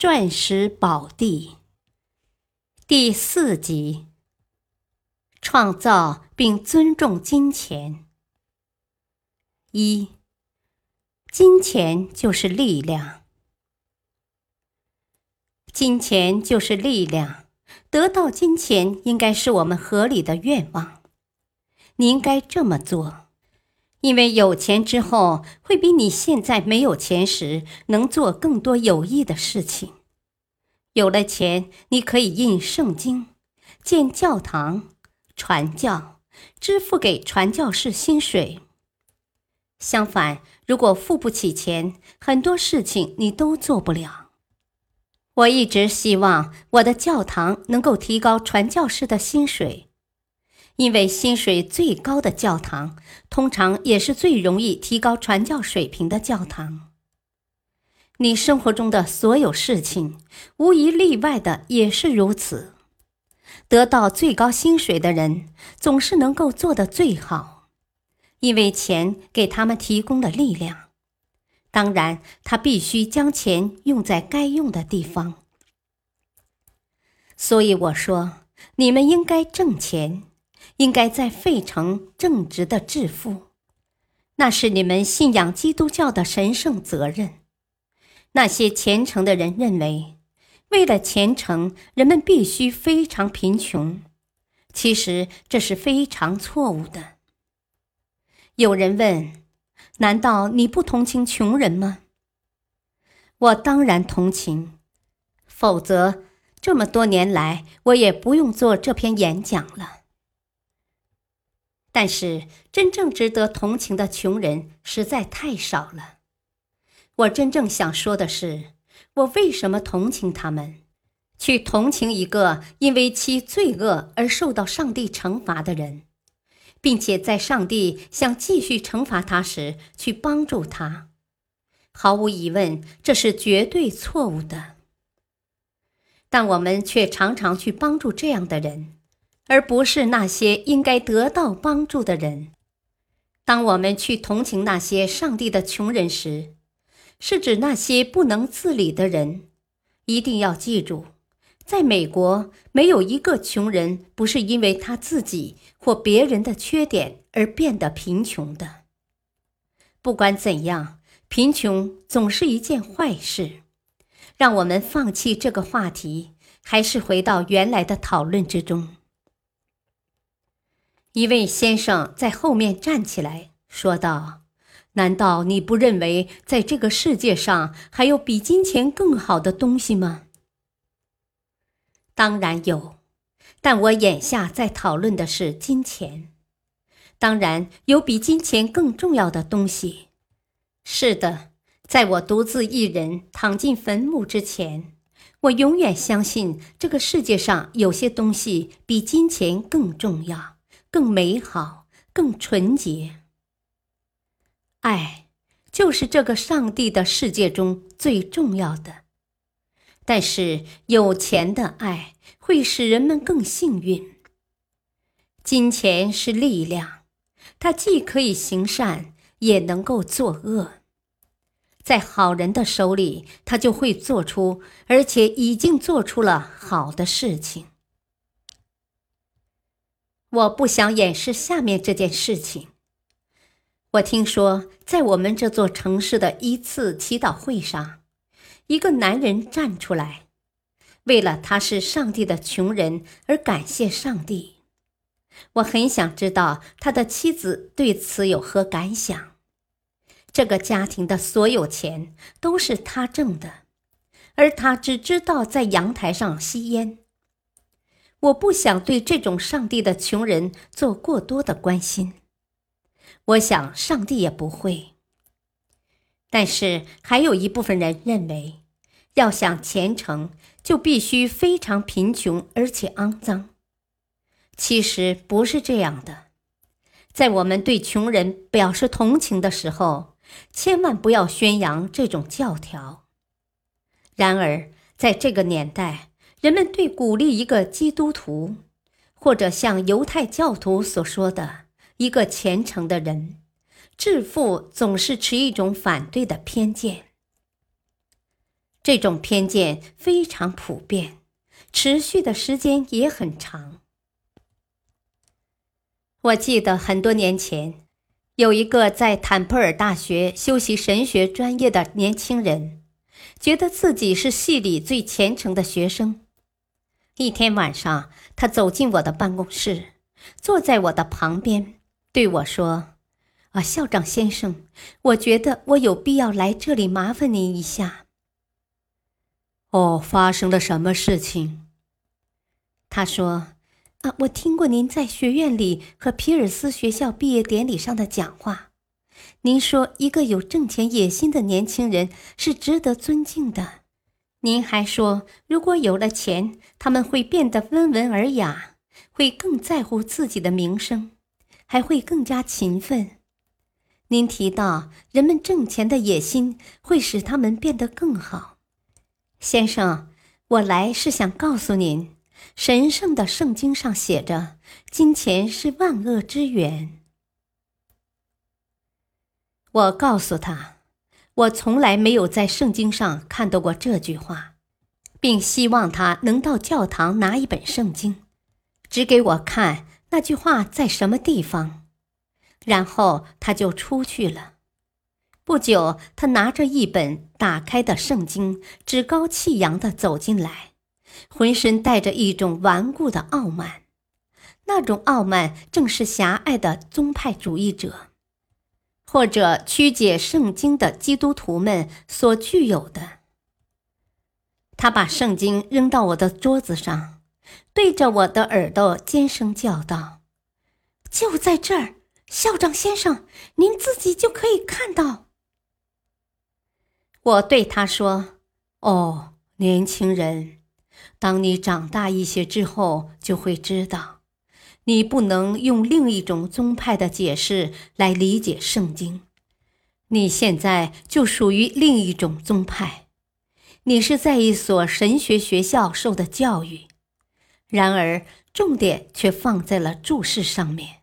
钻石宝地第四集：创造并尊重金钱。一，金钱就是力量，金钱就是力量。得到金钱应该是我们合理的愿望。你应该这么做，因为有钱之后，会比你现在没有钱时能做更多有益的事情。有了钱，你可以印圣经、建教堂、传教、支付给传教士薪水。相反，如果付不起钱，很多事情你都做不了。我一直希望我的教堂能够提高传教士的薪水，因为薪水最高的教堂，通常也是最容易提高传教水平的教堂。你生活中的所有事情，无一例外的也是如此。得到最高薪水的人，总是能够做得最好，因为钱给他们提供了力量。当然，他必须将钱用在该用的地方。所以我说，你们应该挣钱，应该在费城正直的致富，那是你们信仰基督教的神圣责任。那些虔诚的人认为，为了虔诚，人们必须非常贫穷。其实这是非常错误的。有人问：“难道你不同情穷人吗？”我当然同情，否则这么多年来我也不用做这篇演讲了。但是真正值得同情的穷人实在太少了。我真正想说的是，我为什么同情他们？去同情一个因为其罪恶而受到上帝惩罚的人，并且在上帝想继续惩罚他时去帮助他，毫无疑问，这是绝对错误的。但我们却常常去帮助这样的人，而不是那些应该得到帮助的人。当我们去同情那些上帝的穷人时，是指那些不能自理的人，一定要记住，在美国没有一个穷人不是因为他自己或别人的缺点而变得贫穷的。不管怎样，贫穷总是一件坏事。让我们放弃这个话题，还是回到原来的讨论之中。一位先生在后面站起来说道。难道你不认为在这个世界上还有比金钱更好的东西吗？当然有，但我眼下在讨论的是金钱。当然有比金钱更重要的东西。是的，在我独自一人躺进坟墓之前，我永远相信这个世界上有些东西比金钱更重要、更美好、更纯洁。爱，就是这个上帝的世界中最重要的。但是，有钱的爱会使人们更幸运。金钱是力量，它既可以行善，也能够作恶。在好人的手里，他就会做出，而且已经做出了好的事情。我不想掩饰下面这件事情。我听说，在我们这座城市的一次祈祷会上，一个男人站出来，为了他是上帝的穷人而感谢上帝。我很想知道他的妻子对此有何感想。这个家庭的所有钱都是他挣的，而他只知道在阳台上吸烟。我不想对这种上帝的穷人做过多的关心。我想，上帝也不会。但是，还有一部分人认为，要想虔诚，就必须非常贫穷而且肮脏。其实不是这样的，在我们对穷人表示同情的时候，千万不要宣扬这种教条。然而，在这个年代，人们对鼓励一个基督徒，或者像犹太教徒所说的一个虔诚的人，致富，总是持一种反对的偏见。这种偏见非常普遍，持续的时间也很长。我记得很多年前，有一个在坦普尔大学修习神学专业的年轻人，觉得自己是系里最虔诚的学生。一天晚上，他走进我的办公室，坐在我的旁边，对我说：“啊，校长先生，我觉得我有必要来这里麻烦您一下。”哦，发生了什么事情？他说：“啊，我听过您在学院里和皮尔斯学校毕业典礼上的讲话。您说一个有挣钱野心的年轻人是值得尊敬的。您还说，如果有了钱，他们会变得温文尔雅，会更在乎自己的名声，还会更加勤奋。您提到，人们挣钱的野心会使他们变得更好。”先生，我来是想告诉您，神圣的圣经上写着，金钱是万恶之源。我告诉他，我从来没有在圣经上看到过这句话，并希望他能到教堂拿一本圣经，指给我看那句话在什么地方，然后他就出去了。不久，他拿着一本打开的圣经，趾高气扬地走进来，浑身带着一种顽固的傲慢。那种傲慢正是狭隘的宗派主义者，或者曲解圣经的基督徒们所具有的。他把圣经扔到我的桌子上，对着我的耳朵尖声叫道：“就在这儿，校长先生，您自己就可以看到。”我对他说：“哦，年轻人，当你长大一些之后，就会知道，你不能用另一种宗派的解释来理解圣经。你现在就属于另一种宗派，你是在一所神学学校受的教育，然而重点却放在了注释上面。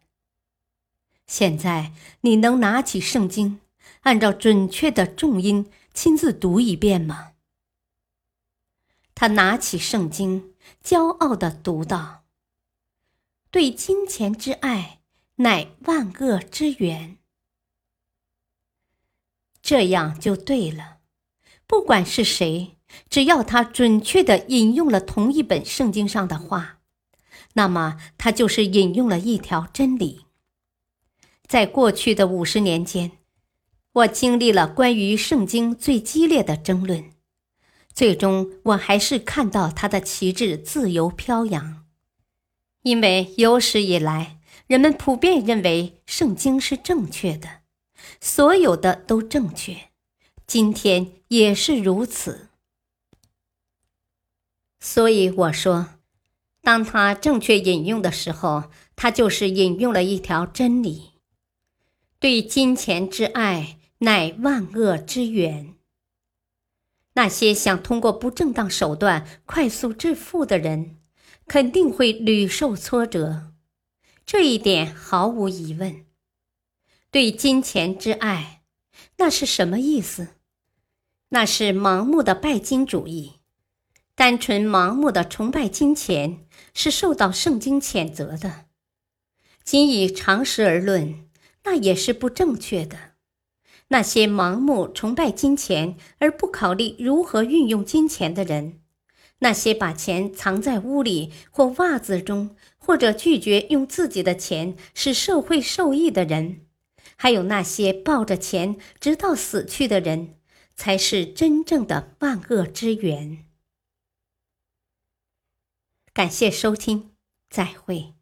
现在你能拿起圣经，按照准确的重音。”亲自读一遍吗？他拿起圣经，骄傲地读道：“对金钱之爱，乃万恶之源。”这样就对了。不管是谁，只要他准确地引用了同一本圣经上的话，那么他就是引用了一条真理。在过去的五十年间。我经历了关于圣经最激烈的争论，最终我还是看到他的旗帜自由飘扬，因为有史以来人们普遍认为圣经是正确的，所有的都正确，今天也是如此。所以我说，当他正确引用的时候，他就是引用了一条真理：对金钱之爱。乃万恶之源。那些想通过不正当手段快速致富的人，肯定会屡受挫折，这一点毫无疑问。对金钱之爱，那是什么意思？那是盲目的拜金主义。单纯盲目的崇拜金钱，是受到圣经谴责的。仅以常识而论，那也是不正确的。那些盲目崇拜金钱而不考虑如何运用金钱的人，那些把钱藏在屋里或袜子中，或者拒绝用自己的钱使社会受益的人，还有那些抱着钱直到死去的人，才是真正的万恶之源。感谢收听，再会。